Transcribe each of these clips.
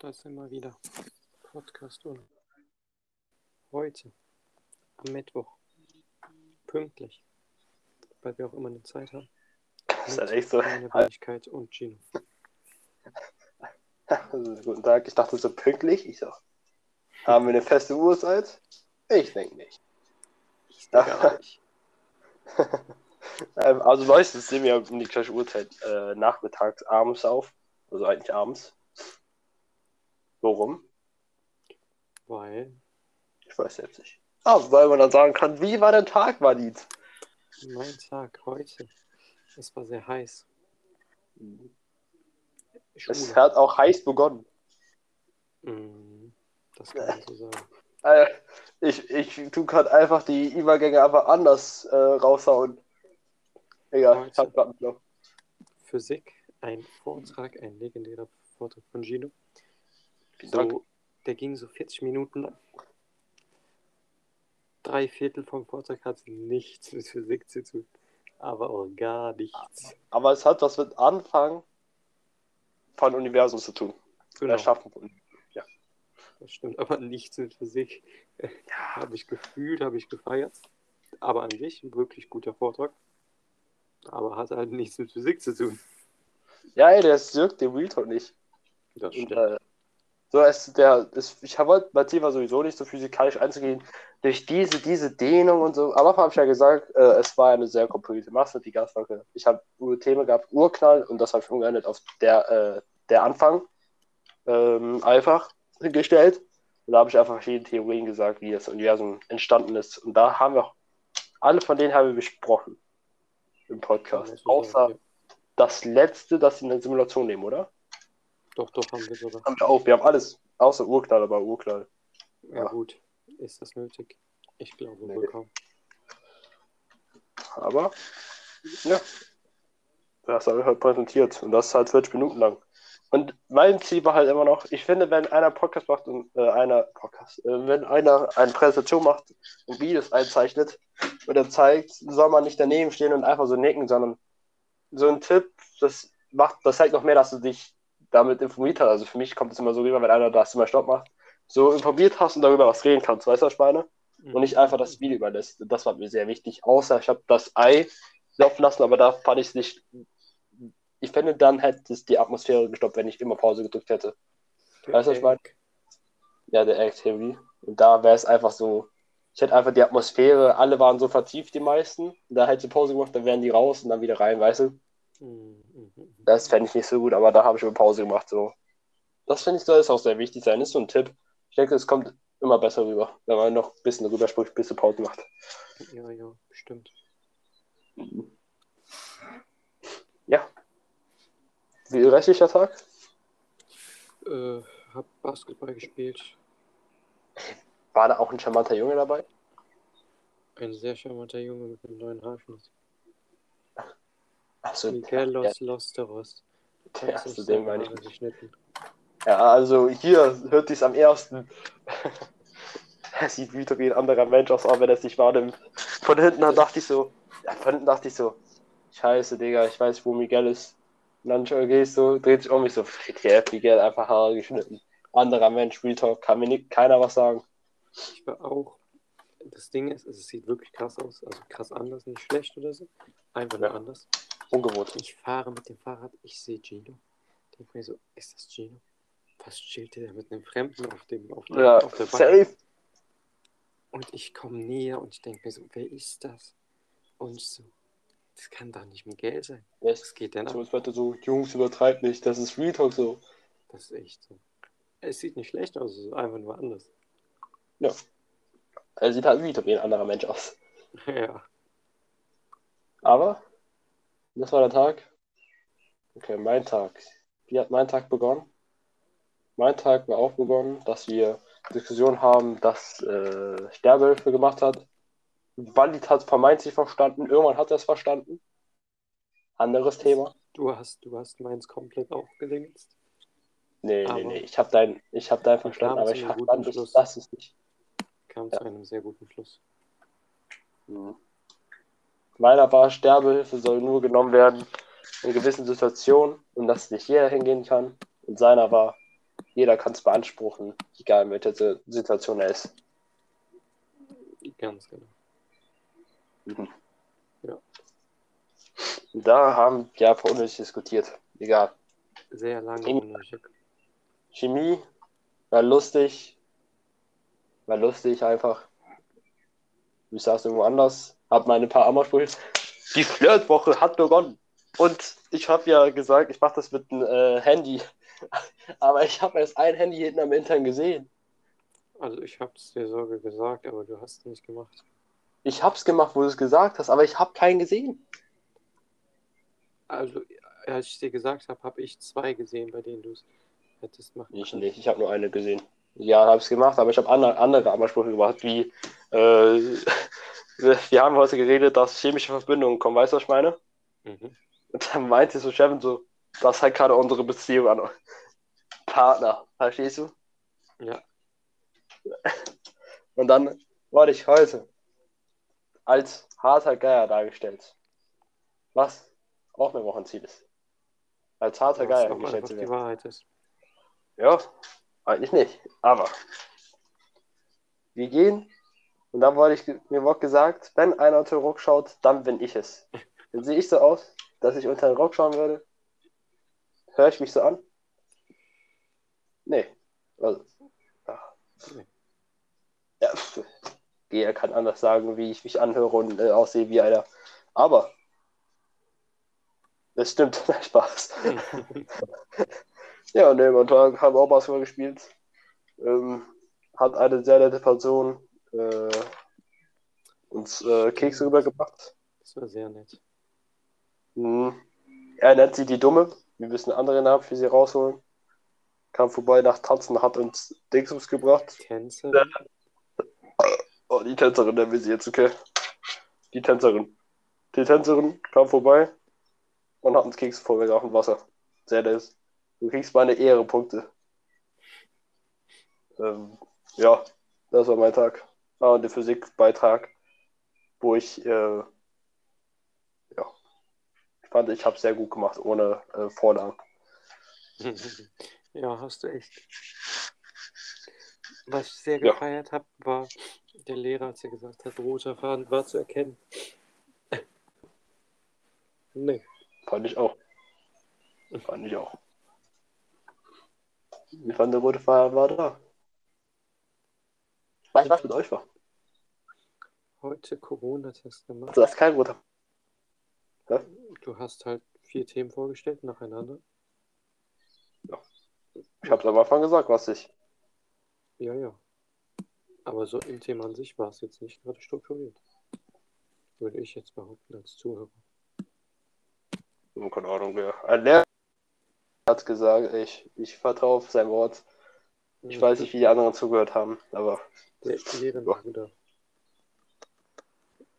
Da ist immer wieder Podcast und heute am Mittwoch pünktlich, weil wir auch immer eine Zeit haben. Das ist halt echt so. Meine Wenigkeit und Gino. Guten Tag, ich dachte so pünktlich. Ich so, haben wir eine feste Uhrzeit? Ich denke nicht. Ich denke auch nicht. Ähm, also meistens nehmen wir um die gleiche Uhrzeit äh, nachmittags, abends auf. Also eigentlich abends. Warum? Weil Ich weiß jetzt nicht. Ah, weil man dann sagen kann, wie war der Tag, Walid? mein Tag heute, es war sehr heiß. Es Schule. hat auch heiß begonnen. Mm, Das kann man so sagen. Äh, ich, ich tu gerade einfach die Übergänge einfach anders äh, raushauen. Egal, ich hab grad einen Knopf. Physik, ein Vortrag, ein legendärer Vortrag von Gino. So, der ging so 40 Minuten lang. Drei Viertel vom Vortrag hat nichts mit Physik zu tun. Aber auch gar nichts. Aber es hat was mit Anfang von Universum zu tun. Genau, Erschaffen von das stimmt. Aber nichts mit Physik. Habe ich gefühlt, habe ich gefeiert. Aber an sich ein wirklich guter Vortrag. Aber hat halt nichts mit Physik zu tun. Ja, ey, der ist Dirk, der Real Talk nicht. Das Und, stimmt. äh, so, es, der, ist, ich wollte Thema sowieso nicht so physikalisch einzugehen, durch diese, diese Dehnung und so. Aber habe ich ja gesagt, äh, es war eine sehr komplizierte Masse, die Gaswolke. Ich habe Thema gehabt, Urknall, und das habe ich umgeändert auf der, äh, der Anfang ähm, einfach gestellt. Und da habe ich einfach verschiedene Theorien gesagt, wie das Universum entstanden ist. Und da haben wir auch, alle von denen haben wir besprochen im Podcast. Muss man Außer ja. das letzte, das sie in der Simulation nehmen, oder? Doch, doch, haben wir sogar. Haben wir auch. Wir haben alles. Außer Urknall, aber Urknall. Ja, Ja. gut. Ist das nötig? Ich glaube Nee. kaum. Aber, ja. Das habe ich halt präsentiert. Und das ist halt 40 Minuten lang. Und mein Ziel war halt immer noch, ich finde, wenn einer Podcast macht und äh, einer Podcast, äh, wenn einer eine Präsentation macht und Videos einzeichnet oder zeigt, soll man nicht daneben stehen und einfach so nicken, sondern so ein Tipp, das macht, das zeigt noch mehr, dass du dich damit informiert hast. Also für mich kommt es immer so rüber, wenn einer das immer Stopp macht, so informiert hast und darüber was reden kannst, weißt du, was ich meine? und nicht einfach das Video überlässt. Das war mir sehr wichtig. Außer ich habe das Ei laufen lassen, aber da fand ich es nicht. Ich finde, dann hätte es die Atmosphäre gestoppt, wenn ich immer Pause gedrückt hätte. Weißt du, was ich meine? Ja, der Egg Theory. Und da wäre es einfach so. Ich hätte einfach die Atmosphäre, alle waren so vertieft, die meisten. Da hätte ich Pause gemacht, dann wären die raus und dann wieder rein, weißt du? Mhm, mhm, mhm. Das fände ich nicht so gut, aber da habe ich immer Pause gemacht. So. Das finde ich, soll es auch sehr wichtig sein. Ist so ein Tipp. Ich denke, es kommt immer besser rüber, wenn man noch ein bisschen rüber spricht, bis du Pause macht. Ja, ja, stimmt. Ja. Wie restlicher Tag? Äh, hab Basketball gespielt. War da auch ein charmanter Junge dabei? Ein sehr charmanter Junge mit einem neuen Haarschnitt. Miguelos Losteros. der Hat sich erste, seine den meine ich. Geschnitten. Ja, also hier hört sich am ersten. er sieht wie ein anderer Mensch aus, auch wenn er es nicht wahrnimmt. Von hinten dann dachte ich so, ja, von hinten dachte ich so, scheiße, Digga, ich weiß, wo Miguel ist. Und dann gehst so, dreht sich um mich so, WTF, Miguel, einfach Haare geschnitten. Anderer Mensch, Real Talk, kann mir nicht, keiner was sagen. Ich war auch. Das Ding ist, es sieht wirklich krass aus. Also krass anders, nicht schlecht oder so. Einfach nur Ja. anders. Ungewohnt. Ich fahre mit dem Fahrrad, ich sehe Gino. Denke mir so, ist das Gino? Was chillt der mit einem Fremden auf, dem, auf, der, Ja, auf der Bank? safe. Und ich komme näher und ich denke mir so, wer ist das? Und so, das kann doch nicht Miguel sein. Yes. Was geht denn ab? wird so, Jungs, übertreibt nicht, das ist Real Talk so. Das ist echt so. Es sieht nicht schlecht aus, es ist einfach nur anders. Ja. Er sieht halt wie ein anderer Mensch aus. ja. Aber, das war der Tag. Okay, mein Tag. Wie hat mein Tag begonnen? Mein Tag war auch begonnen, dass wir Diskussion haben, dass äh, Sterbehilfe gemacht hat. Walid hat vermeintlich verstanden, irgendwann hat er es verstanden. Anderes Thema. Du hast, du hast meins komplett aufgelinkt. Nee, nee, Aber- nee, ich habe dein, ich hab dein verstanden, aber ich verstand, ich, das ist nicht. Kam Ja. zu einem sehr guten Schluss. Mhm. Meiner war, Sterbehilfe soll nur genommen werden in gewissen Situationen und dass nicht jeder hingehen kann. Und seiner war, jeder kann es beanspruchen, egal in welcher Situation er ist. Ganz genau. Mhm. Ja. Da haben wir einfach unnötig diskutiert. Egal. Sehr lange Chemie. unnötig. Chemie war lustig. War lustig einfach. Ich saß irgendwo anders, hab meine paar Ammersprüche. Die Flirtwoche hat begonnen. Und ich habe ja gesagt, ich mache das mit einem äh, Handy. Aber ich habe erst ein Handy hinten am Intern gesehen. Also ich hab's dir sogar gesagt, aber du hast es nicht gemacht. Ich hab's gemacht, wo du es gesagt hast, aber ich habe keinen gesehen. Also als ich dir gesagt habe, habe ich zwei gesehen, bei denen du es hättest machen Ich können. nicht, ich habe nur eine gesehen. Ja, habe es gemacht, aber ich habe andere, andere Ammersprüche gemacht, wie äh, wir haben heute geredet, dass chemische Verbindungen kommen, weißt du, was ich meine? Mhm. Und dann meinte so Chevin so, das ist halt gerade unsere Beziehung an Partner, verstehst du? Ja. Und dann wurde ich heute als harter Geier dargestellt. Was auch mein Wochenziel ist. Als harter Was Geier auch gestellt einfach zu die werden. Wahrheit ist. Ja, eigentlich nicht. Aber wir gehen und dann wurde ich, mir wurde gesagt, wenn einer unter den Rock schaut, dann bin ich es. Dann sehe ich so aus, dass ich unter den Rock schauen würde. Höre ich mich so an? Nee. Also, ja. Jeder kann anders sagen, wie ich mich anhöre und äh, aussehe wie einer. Aber das stimmt, Spaß. Ja, ne, Tag haben wir auch Basketball gespielt. Ähm, hat eine sehr nette Person äh, uns äh, Kekse rübergebracht. Das war sehr nett. Mhm. Er nennt sie die Dumme. Wir müssen andere Namen für sie rausholen. Kam vorbei nach Tanzen, hat uns Dingsums gebracht. Tänze. Oh, die Tänzerin nennen wir sie jetzt, okay? Die Tänzerin. Die Tänzerin kam vorbei und hat uns Kekse vorgebracht und Wasser. Sehr nett. Du kriegst meine Ehrepunkte. Ähm, ja, das war mein Tag. Ah, und der Physikbeitrag, wo ich, äh, ja, ich fand, ich habe sehr gut gemacht, ohne äh, Vorlagen. ja, hast du echt. Was ich sehr Ja. gefeiert habe, war der Lehrer, als er gesagt hat, roter Faden war zu erkennen. nee. Fand ich auch. Fand ich auch. Wie fand der rote Fahrer war da? Weißt du, was mit euch war? Heute Corona-Test gemacht. Also, das ist kein roter. Du hast halt vier Themen vorgestellt nacheinander. Ich hab's am Anfang gesagt, was ich. Ja, ja. Aber so im Thema an sich war es jetzt nicht gerade strukturiert. Würde ich jetzt behaupten als Zuhörer. Oh, keine Ahnung, wer. Ein Lehrer hat gesagt, ich, ich vertraue auf sein Wort. Ich weiß nicht, wie die anderen zugehört haben, aber Der Ehrenbruder.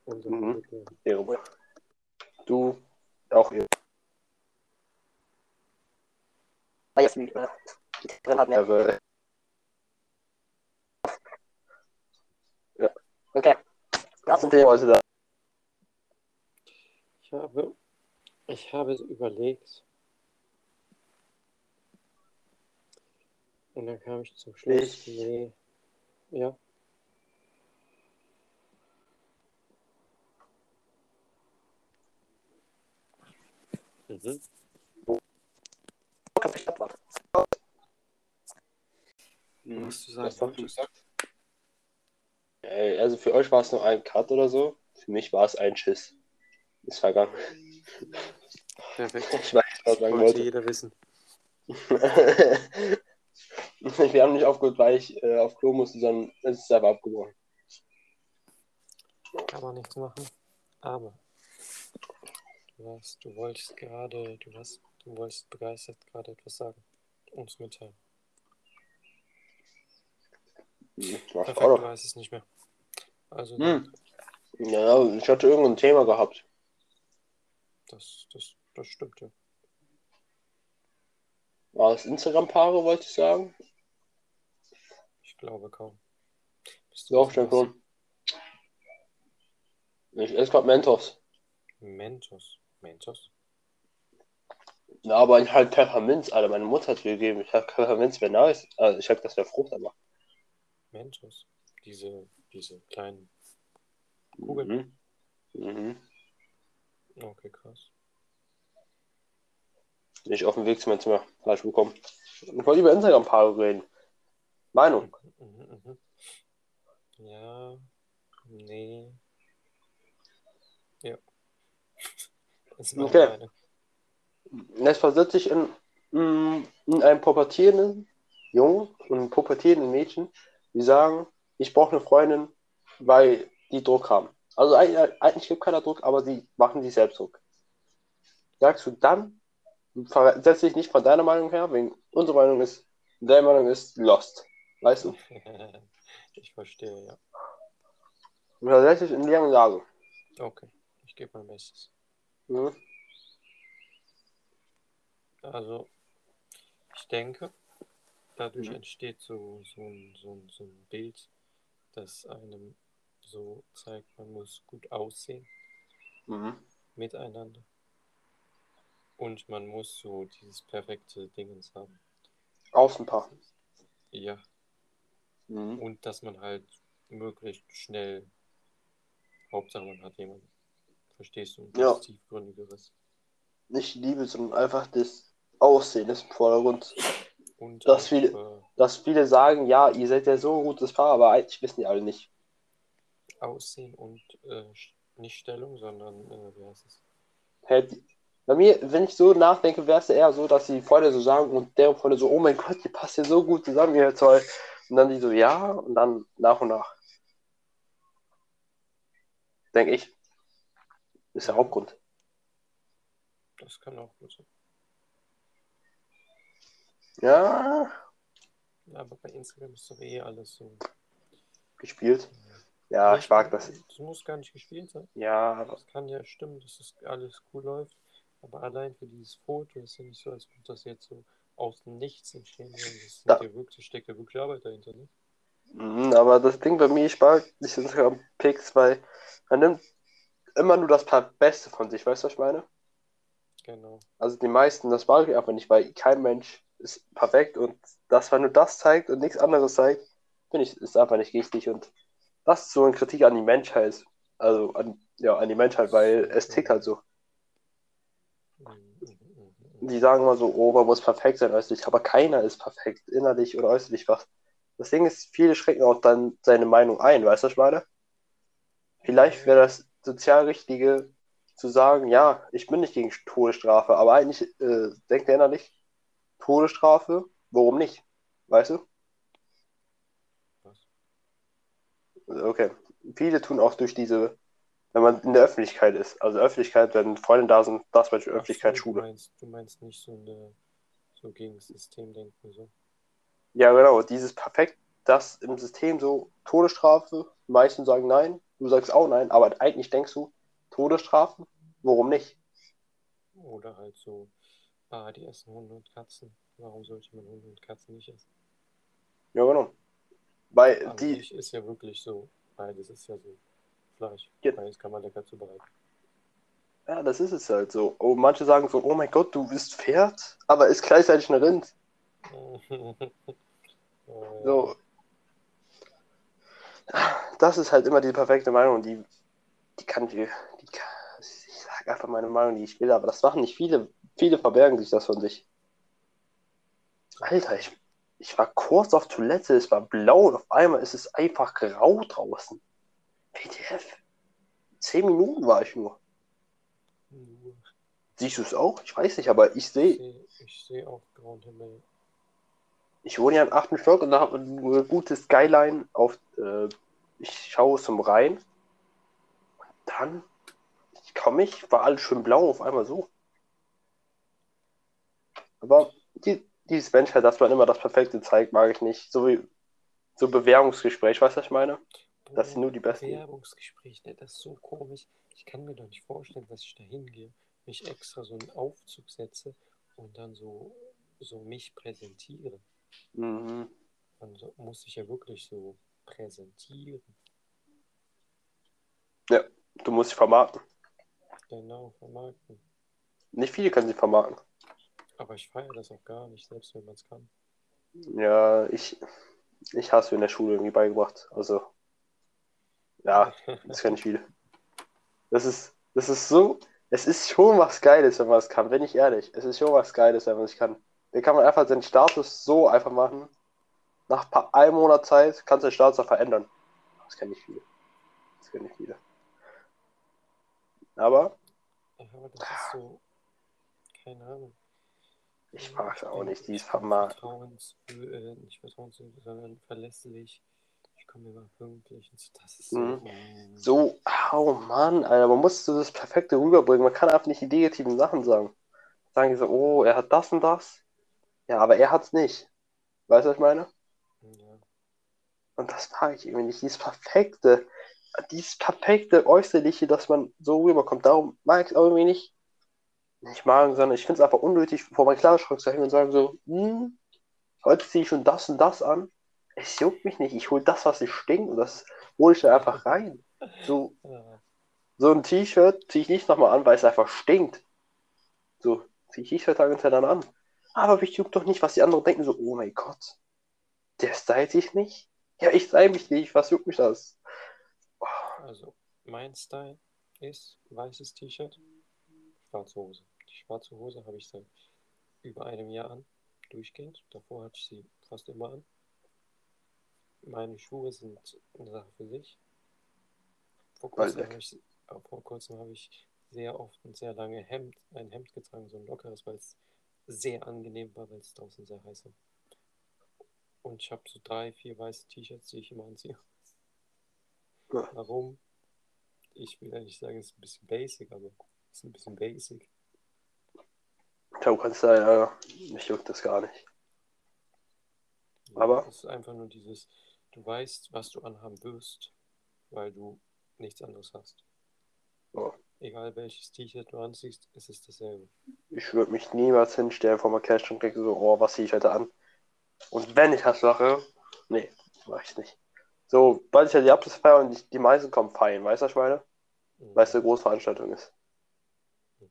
Unser Mhm. Mitlehrer. Ehre. Du auch Ehre. Weil jetzt äh, die drin hat mehr. Ehre. Okay. Das sind Thema heute da. Ich habe, ich habe so überlegt. Und dann kam ich zum Schluss, Ich- nee. Ja, mhm. was du sagen Was hast du gesagt? Ey, Also für euch war es nur ein Cut oder so. Für mich war es ein Schiss. Ist vergangen. Perfekt. Ich weiß, was ich sagen Wollte wollte. jeder wissen. Wir haben nicht aufgehört, weil ich äh, auf Klo musste, sondern es ist einfach abgebrochen. Kann man nichts machen. Aber du hast, du wolltest gerade, du hast, du wolltest begeistert gerade etwas sagen. Uns mitteilen. Mach Perfekt, auch noch. weißt es nicht mehr. Also Hm. Ja, ich hatte irgendein Thema gehabt. das, das, das stimmt ja. War es Instagram-Paare, wollte ich sagen? Ich glaube kaum. Bist du Doch, anderes? schon. Ich esse gerade Mentos. Mentos. Mentos? Na, aber ich halt Pfefferminz, Alter. Meine Mutter hat mir gegeben. Ich hab Pfefferminz wäre nice. Also ich hab das wäre Frucht, aber. Mentos. Diese, diese kleinen Kugeln. Mhm. Mhm. Okay, krass. Bin ich auf dem Weg zu meinem Zimmer. Falsch bekommen. Ich wollte über Instagram-Paare reden. Meinung. Mhm, mhm. Ja, nee. Ja. Das ist Okay. Meinung. Es versetzt sich in, mm, in einen pubertierenden Jungen und einen pubertierenden Mädchen, die sagen, ich brauche eine Freundin, weil die Druck haben. Also eigentlich, gibt keiner Druck, aber sie machen sich selbst Druck. Sagst du dann, versetz dich nicht von deiner Meinung her, wegen unsere Meinung ist, deine Meinung ist lost. Weißt du? Ich verstehe, ja. Dich in deren Lage. Okay, ich gebe mein Bestes. Mhm. Also, ich denke, dadurch Mhm. entsteht so, so, ein, so, ein, so ein Bild, das einem so zeigt, man muss gut aussehen Mhm. miteinander. Und man muss so dieses perfekte Dingens haben. Außenpaar. Ja, Mhm. und dass man halt möglichst schnell, Hauptsache man hat jemanden. Verstehst du? Ja. Tiefgründigeres. Nicht Liebe, sondern einfach das Aussehen ist im Vordergrund. Und Das auch, viele- äh, Dass viele sagen, ja, ihr seid ja so ein gutes Paar, aber eigentlich wissen die alle nicht. Aussehen und äh, nicht Stellung, sondern äh, wie heißt es? Die- Bei mir, wenn ich so nachdenke, wäre es eher so, dass die Freunde so sagen und deren Freunde so, oh mein Gott, ihr passt ja so gut zusammen, ihr toll. Und dann die so, ja, und dann nach und nach. Denke ich. Ist der. Hauptgrund. Das kann auch gut sein. Ja, aber bei Instagram ist doch eh alles so. gespielt. Ja, ich mag das. Das muss gar nicht gespielt sein. Ja, aber Das kann ja stimmen, dass das alles cool läuft. Aber allein für dieses Foto ist ja nicht so, als würde das jetzt so aus Nichts entstehen. Das sind ja wirklich, steckt ja wirklich Arbeit dahinter, ne? Mhm, aber das Ding bei mir, ich mag nicht Instagram Pics, weil man nimmt immer nur das Pa- Beste von sich, weißt du, was ich meine? Genau. Also die meisten, das mag ich einfach nicht, weil kein Mensch ist perfekt und das, wenn du das zeigt und nichts anderes zeigt, finde ich, ist einfach nicht richtig und das ist so eine Kritik an die Menschheit. Also an, ja, an die Menschheit, weil es tickt halt so. Mhm. Die sagen immer so, oh, man muss perfekt sein äußerlich, aber keiner ist perfekt, innerlich oder äußerlich was. Das Ding ist, viele schrecken auch dann seine Meinung ein, weißt du, was ich meine? Vielleicht wäre das sozial Richtige zu sagen, ja, ich bin nicht gegen Todesstrafe, aber eigentlich äh, denkt er innerlich, Todesstrafe, warum nicht? Weißt du? Was? Okay. Viele tun auch durch diese, wenn man in der Öffentlichkeit ist, also Öffentlichkeit, wenn Freunde da sind, das Ach so, Öffentlichkeit, Du Schule. meinst, du meinst nicht so eine, so gegen das System denken, so. Ja, genau, dieses perfekt, das im System so Todesstrafe, die meisten sagen nein, du sagst auch nein, aber eigentlich denkst du, Todesstrafe, warum nicht? Oder halt so, ah, die essen Hunde und Katzen. Warum sollte man Hunde und Katzen nicht essen? Ja, genau. Weil An die, ist ja wirklich so, beides ist ja so Fleisch. Ja. Beides kann man lecker zubereiten. ja, das ist es halt so. Oh, manche sagen so, oh mein Gott, du bist Pferd, aber ist gleichzeitig ein Rind. Äh, So. Das ist halt immer die perfekte Meinung, die, die kann ich, die kann, ich sag einfach meine Meinung, die ich will, aber das machen nicht viele. Viele verbergen sich das von sich. Alter, ich, ich war kurz auf Toilette, es war blau und auf einmal ist es einfach grau draußen. WTF. Zehn Minuten war ich nur. Siehst du es auch? Ich weiß nicht, aber ich ich sehe, sehe ich seh auch grauen Himmel. ich wohne ja im achten Stock und da hat man eine gute Skyline auf, äh, ich schaue zum Rhein. Und dann komme ich, war alles schön blau, auf einmal so. Aber die, dieses Menschheit, dass man immer das Perfekte zeigt, mag ich nicht. So wie so Bewerbungsgespräch, weißt du, was ich meine? Das sind nur die Besten. Bewerbungsgespräch, ne, das ist so komisch. Ich kann mir doch nicht vorstellen, dass ich da hingehe, mich extra so einen Aufzug setze und dann so, so mich präsentiere. Mhm. Man so, muss sich ja wirklich so präsentieren. Du musst dich vermarkten. Genau, vermarkten. Nicht viele können sich vermarkten. Aber ich feiere das auch gar nicht, selbst wenn man es kann. Ja, ich, ich mir in der Schule irgendwie beigebracht. Also, ja, das kann ich. Das ist, das ist so, es ist schon was Geiles, wenn man es kann, bin ich ehrlich. Es ist schon was Geiles, wenn man es kann. Da kann man einfach seinen Status so einfach machen. Nach ein paar, einem Monat Zeit kannst du den Status auch verändern. Das kenne ich viele. Das kenne ich viele. Aber Ja, aber das ist so, keine Ahnung. ich mag es auch nicht. Die ist. Vertrauens, äh, nicht vertrauenswürdig, sondern verlässlich. Ich komme immer pünktlich. Das ist so. Mhm. So, oh Mann, Alter, man muss so das Perfekte rüberbringen. Man kann einfach nicht die negativen Sachen sagen. Sagen die so, oh, er hat das und das. Ja, aber er hat's nicht. Weißt du, was ich meine? Ja. Und das mag ich irgendwie nicht. Dieses perfekte, dieses perfekte Äußerliche, dass man so rüberkommt. Darum mag ich es auch irgendwie nicht. Nicht magen, sondern ich finde es einfach unnötig, vor meinen Kleiderschrank zu hängen und sagen so, hm, heute ziehe ich schon das und das an. Es juckt mich nicht. Ich hole das, was ich stinkt und das hole ich da einfach rein. So, so ein T-Shirt ziehe ich nicht nochmal an, weil es einfach stinkt. So, ziehe ich T-Shirt Tage hintereinander an. Aber mich juckt doch nicht, was die anderen denken. So, oh mein Gott, der stylt sich nicht. Ja, ich style mich nicht. Was juckt mich das? Also, mein Style ist weißes T-Shirt, schwarze Hose. Die schwarze Hose habe ich seit über einem Jahr an, durchgehend. Davor hatte ich sie fast immer an. Meine Schuhe sind eine Sache für sich. Vor kurzem habe ich, äh, vor kurzem habe ich sehr oft und sehr lange Hemd, ein Hemd getragen, so ein lockeres, weil es sehr angenehm war, weil es draußen sehr heiß war. Und ich habe so drei, vier weiße T-Shirts, die ich immer anziehe. Ja. Warum? Ich will nicht sagen, es ist ein bisschen basic, aber es ist ein bisschen basic. Du kannst da ja, mich juckt das gar nicht. Ja, Aber- Es ist einfach nur dieses, du weißt, was du anhaben wirst, weil du nichts anderes hast. Ja. Egal welches T-Shirt du anziehst, es ist dasselbe. Ich würde mich niemals hinstellen vor meinem Cash und denke so, oh, was ziehe ich heute an? Und wenn ich das mache, nee, mach ich nicht. So, weil ich ja die Abschlussfeier und die, die meisten kommen feiern, weißt du, meine? Mhm. Weil es eine Großveranstaltung ist. Mhm.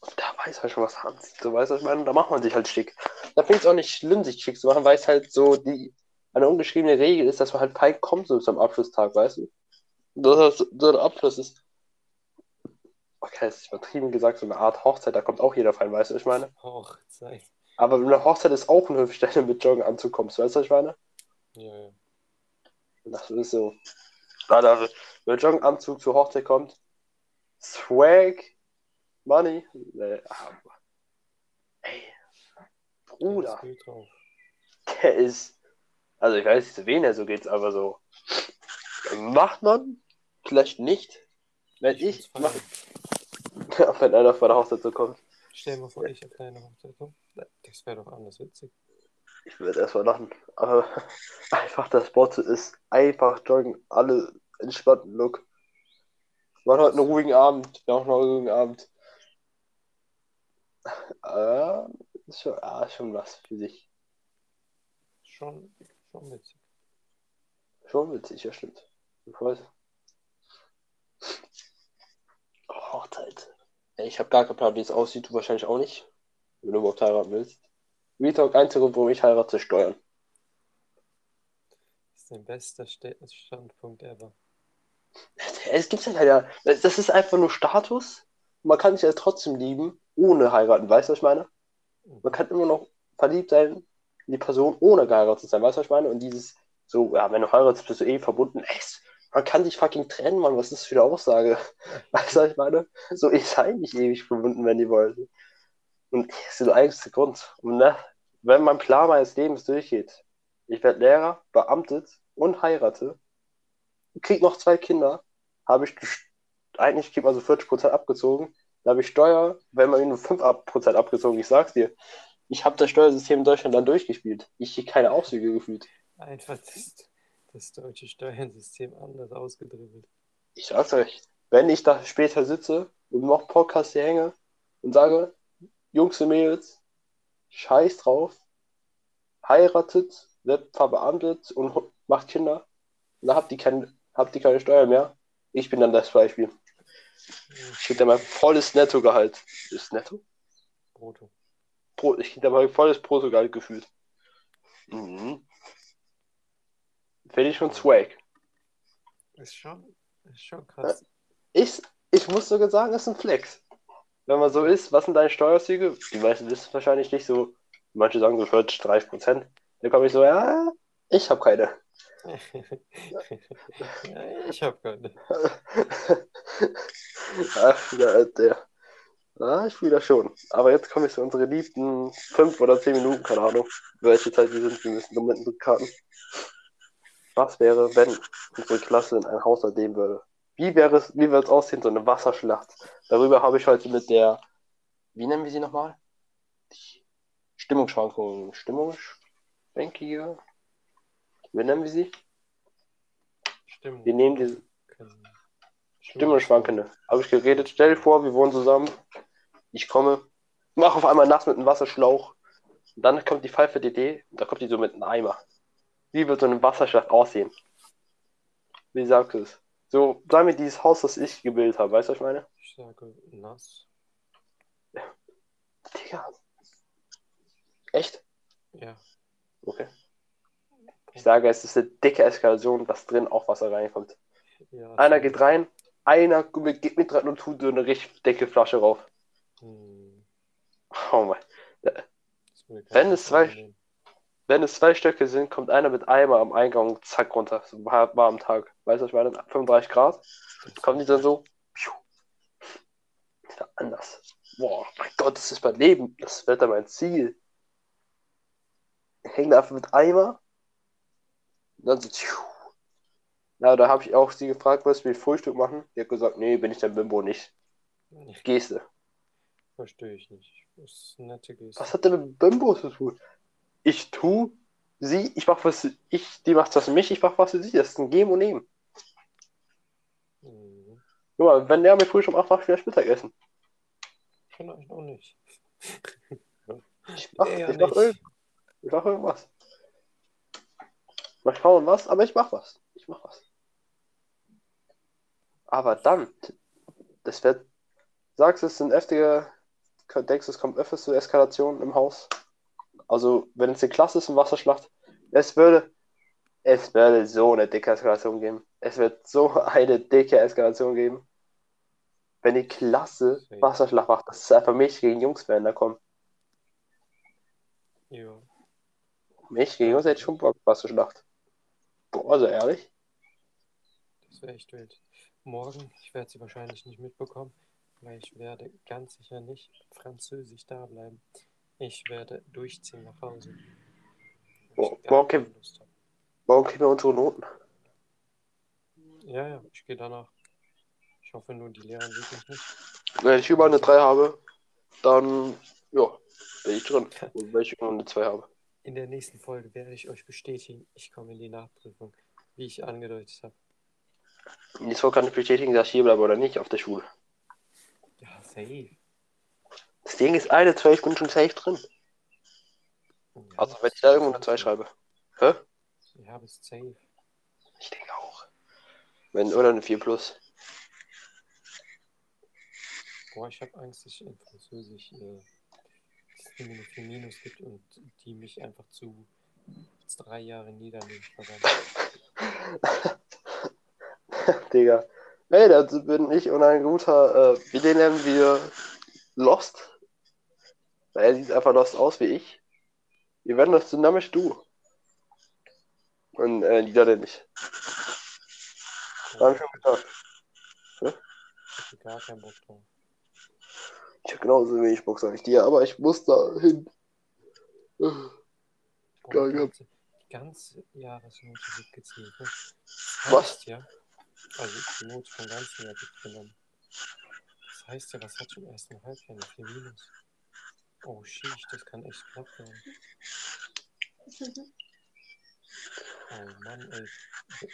Und da weiß man schon, was er anzieht. So, weißt du, ich meine? Da macht man sich halt schick. Da finde ich es auch nicht schlimm, sich schick zu machen, weil es halt so die eine ungeschriebene Regel ist, dass man halt fein kommt so zum Abschlusstag, weißt du? Dass das so der Abschluss ist. Okay, das ist übertrieben gesagt, so eine Art Hochzeit, da kommt auch jeder fein, weißt du, was ich meine? Hochzeit. Aber eine Hochzeit ist auch eine Hüpfstelle mit Joggen anzukommen, weißt du, was ich meine? Ja, ja. Das ist so. Alter, wenn ein Joggenanzug zur Hochzeit kommt, Swag, Money, nee, aber, ey, Bruder, der ist, also ich weiß nicht, zu wen er so geht, aber so, macht man, vielleicht nicht, wenn ich, mach, wenn einer vor der Hochzeit so kommt, Stell dir mal vor, ich auf deine Hochzeit komme. Das wäre doch anders witzig. ich würde erstmal lachen, aber einfach das Motto ist, einfach joggen, alle entspannten Look. Wir heute einen ruhigen Abend, wir haben noch einen ruhigen Abend. Äh, ist schon, ah, schon was für sich. Schon, schon witzig. Schon witzig, ja stimmt. Ich weiß. Oh, Hochzeit. Ey, Ich habe gar keinen Plan, wie es aussieht, du wahrscheinlich auch nicht. Wenn du überhaupt heiraten willst. Retalk, einziger Grund, warum ich heirate, Steuern. Das ist dein bester Ste- Standpunkt ever. Es gibt ja leider. Das ist einfach nur Status. Man kann sich ja trotzdem lieben, ohne heiraten. Weißt du, was ich meine? Man kann immer noch verliebt sein in die Person, ohne geheiratet zu sein. Weißt du, was ich meine? Und dieses, so, ja, wenn du heiratest, bist du eh verbunden. Ey, man kann sich fucking trennen, Mann. Was ist das für eine Aussage? Weißt du, was ich meine? So, ich sei nicht ewig verbunden, wenn die wollen. Und das ist der einzige Grund. Und ne, wenn mein Plan meines Lebens durchgeht, ich werde Lehrer, beamtet und heirate, krieg noch zwei Kinder, habe ich eigentlich kriegt man so 40% abgezogen. Da habe ich Steuer, wenn man nur 5% abgezogen. Ich sag's dir. Ich habe das Steuersystem in Deutschland dann durchgespielt. Ich krieg keine Auszüge gefühlt. Einfach das, das deutsche Steuersystem anders ausgedribbelt. Ich sag's euch, wenn ich da später sitze und noch Podcast hier hänge und sage, Jungs und Mädels, scheiß drauf, heiratet, wird verbeamtet und macht Kinder, und dann habt ihr, kein, habt ihr keine Steuer mehr. Ich bin dann das Beispiel. Ich krieg dann mein volles Nettogehalt. Ist Netto? Brutto. Pro, ich krieg dabei volles Portugal gefühlt. Mhm. Finde ich schon swag. Ist schon, ist schon krass. Ich, ich muss sogar sagen, das ist ein Flex. Wenn man so ist, was sind deine Steuerzüge? Die meisten wissen es wahrscheinlich nicht so. Manche sagen so 40, 30 Prozent. Dann komme ich so, ja, ich habe keine. ja, ich hab keine. Ach, der, der. Ah, ich fühle das schon. Aber jetzt komme ich zu unseren liebsten fünf oder zehn Minuten, keine Ahnung, welche Zeit die sind. Wir müssen Momenten karten. Was wäre, wenn unsere Klasse in ein Haus erleben würde? Wie wäre es, wie würde es aussehen, so eine Wasserschlacht? Darüber habe ich heute mit der, wie nennen wir sie nochmal? Stimmungsschwankungen. Stimmungsschwankige? Wie nennen wir sie? Stimmung. Wir nehmen diese Können- Stimmungsschwankende. Habe ich geredet. Stell dir vor, wir wohnen zusammen. Ich komme, mache auf einmal nass mit einem Wasserschlauch. Und dann kommt die Pfeife DD und da kommt die so mit einem Eimer. Wie wird so eine Wasserschlacht aussehen? Wie sagst du es? So, sag mir dieses Haus, das ich gebildet habe. Weißt du, was ich meine? Ich sage nass. Digga. Echt? Ja. Okay. Ich sage, es ist eine dicke Eskalation, dass drin auch Wasser reinkommt. ja Einer geht rein, einer geht mit rein und tut so eine richtig dicke Flasche rauf. Hm, Oh mein. Wenn es zwei- nehmen. Wenn es zwei Stöcke sind, kommt einer mit Eimer am Eingang und zack runter. So war war am Tag. Weißt du, was ich meine? 35 Grad. Kommen die dann so. Ist ja anders. Boah, mein Gott, das ist mein Leben. Das wird dann mein Ziel. Hängen da einfach mit Eimer. Und dann so. Tschiu. Ja, da habe ich auch sie gefragt, was wir Frühstück machen. Die hat gesagt, nee, bin ich der Bimbo nicht. Nee, Geste. verstehe ich nicht. Das ist eine nette Geste. Was hat denn mit Bimbo zu tun? Ich tu sie, ich mach was für ich, die macht was für mich, ich mach was für sie. Das ist ein Geben und Nehmen. Hm, Guck mal, wenn der mir früh schon macht, mach ich vielleicht Mittagessen. vielleicht auch nicht. Ich mach, Eher ich mach, nicht. irgend, ich mach irgendwas. Mal schauen was, aber ich mach was. Ich mach was. Aber dann, das wird, sagst du, es sind heftige, denkst du, es kommt öfters zu Eskalationen im Haus? Also, wenn es eine Klasse ist, eine Wasserschlacht, es würde, es würde so eine dicke Eskalation geben. Es wird so eine dicke Eskalation geben. Wenn die Klasse. Wasserschlacht macht, das ist einfach Mädchen gegen Jungs werden da kommen. Ja. Mich gegen uns hätte ich schon Bock, Wasserschlacht. Boah, also ehrlich. Das wäre echt wild. Morgen, ich werde sie wahrscheinlich nicht mitbekommen, weil ich werde ganz sicher nicht französisch da bleiben. Ich werde durchziehen nach Hause. Morgen kriegen wir unsere Noten. Ja, ja, ich gehe danach. Ich hoffe nur, die Lehrer sieht mich nicht. Wenn ich überall eine 3 habe, dann, ja, bin ich drin. Und wenn ich überall eine 2 habe. In der nächsten Folge werde ich euch bestätigen, ich komme in die Nachprüfung, wie ich angedeutet habe. Jetzt kann ich bestätigen, dass ich hier bleibe oder nicht auf der Schule. Ja, safe. Das Ding ist eine 2, ich bin schon safe drin. Ja, Also, wenn ich da irgendwo eine 2 schreibe. Hä? Ja, bist safe. Ich denke auch. Wenn, oder eine 4 plus. Boah, ich habe Angst, dass ich in Französisch äh, dass eine 4 Minus gibt und die mich einfach zu drei Jahre Niederländisch verwandt. Digga. Hey, da bin ich und ein guter, äh, wie den nennen wir Lost. Weil er sieht einfach Lost aus wie ich. Wir werden das dynamisch du. Und äh, Niederländisch. Dann schon gesagt. Ich hatte gar keinen Bock drauf. Ich habe genauso wenig Bock, sag ich dir, aber ich muss da hin. Boah, ganze, ganze Jahresnote wird gezählt. Ne? Was? ja, also die Note vom ganzen Jahr genommen. Das heißt ja, was hat schon im ersten Halbjahr eine 4 Minus? Oh, sheesh, das kann echt knapp werden. Oh Mann, ey.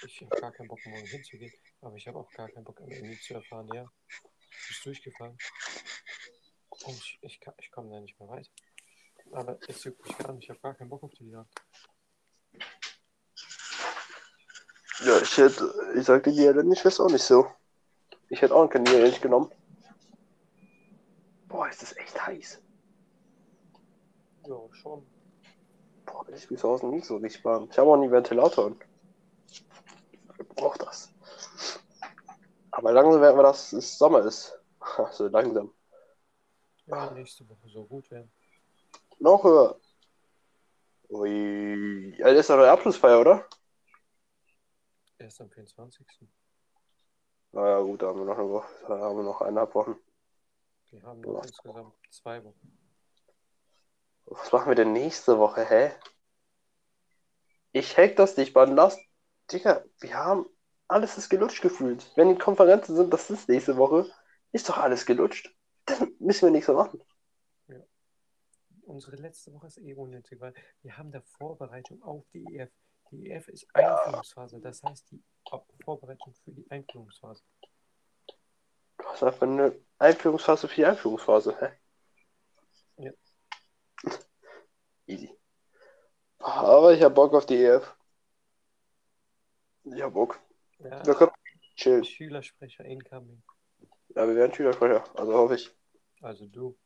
Ich habe gar keinen Bock, morgen hinzugehen. Aber ich habe auch gar keinen Bock, am Ende zu erfahren, ja. Du bist durchgefallen. Und ich, ich, kann- ich komme da nicht mehr weiter. Aber es juckt mich gar nicht. Ich habe gar keinen Bock auf die Jagd. Ja, ich hätte, ich sagte dir, denn ich weiß auch nicht so. Ich hätte auch keinen Niederländisch genommen. Boah, ist das echt heiß. Ja, schon. Boah, ich zu Hause nie so richtig warm. Ich habe auch nie Ventilator. Ich brauche das. Aber langsam werden wir, dass es Sommer ist. Also langsam. Ja, nächste Woche soll gut werden. Noch höher. Ui. Ja, das ist doch eine Abschlussfeier, oder? Erst am 24. Naja, gut, da haben wir noch eine Woche. Da haben wir noch eineinhalb Wochen. Wir haben noch insgesamt zwei Wochen. Was machen wir denn nächste Woche, hä? Ich hack das nicht, Mann. Lass. Digga, wir haben. Alles ist gelutscht gefühlt. Wenn die Konferenzen sind, das ist nächste Woche, ist doch alles gelutscht. Dann müssen wir nichts mehr machen. Unsere letzte Woche ist eh unnötig, weil wir haben da Vorbereitung auf die EF. Die EF ist Einführungsphase, das heißt die Vorbereitung für die Einführungsphase. Du hast einfach eine Einführungsphase für die Einführungsphase, hä? Ja. Easy. Aber ich hab Bock auf die EF. Ich hab Bock. Ja, Wir können chillen. Schülersprecher incoming. Ja, wir werden Schülersprecher, also hoffe ich. Also du.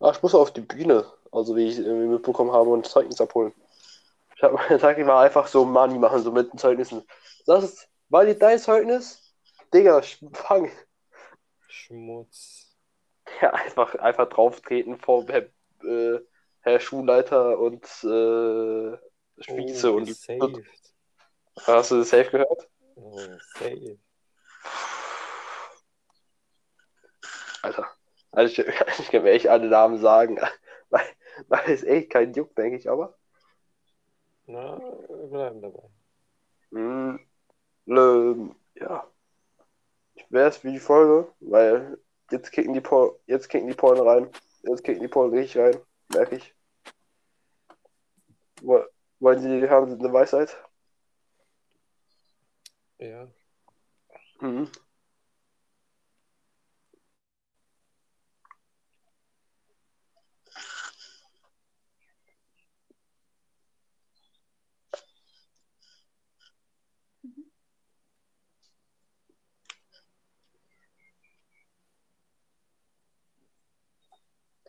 Ah, ich muss auf die Bühne, also wie ich irgendwie mitbekommen habe, und Zeugnis abholen. Ich habe meine Tag war einfach so Money machen, so mit den Zeugnissen. Das ist, war die dein Zeugnis? Digga, fang. Schmutz. Ja, einfach, einfach drauf treten vor Herr, äh, Herr Schulleiter und äh, Spieße oh, und saved. Hast du das safe gehört? Oh, saved. Alter. Also ich, ich kann mir echt alle Namen sagen, weil, weil es echt kein Juck, denke ich, aber. Na, wir bleiben dabei. Hm, ähm, ja. Ich wäre es wie die Folge, weil jetzt kicken die Por jetzt kicken die Polen rein. Jetzt kicken die Polen richtig rein, merke ich. Wo- Wollen Sie, haben Sie eine Weisheit? Ja, Mhm.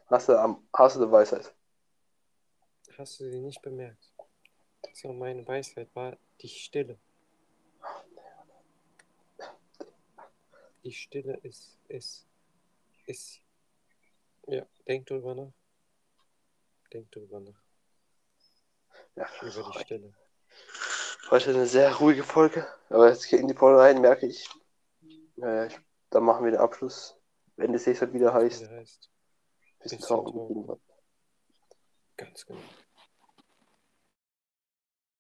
Hast du, hast du eine Weisheit? hast du sie nicht bemerkt? So, meine Weisheit war die Stille. Die Stille ist, ist, ist. Ja, denk drüber nach. Denk drüber nach. Ja, Über die Stille. Heute eine sehr ruhige Folge, aber jetzt kicken die Polen rein, merke ich. Naja, dann machen wir den Abschluss, wenn es nächstes Mal wieder heißt. Wie der heißt. Bisschen Bisschen Tauchen. Tauchen. Ganz genau.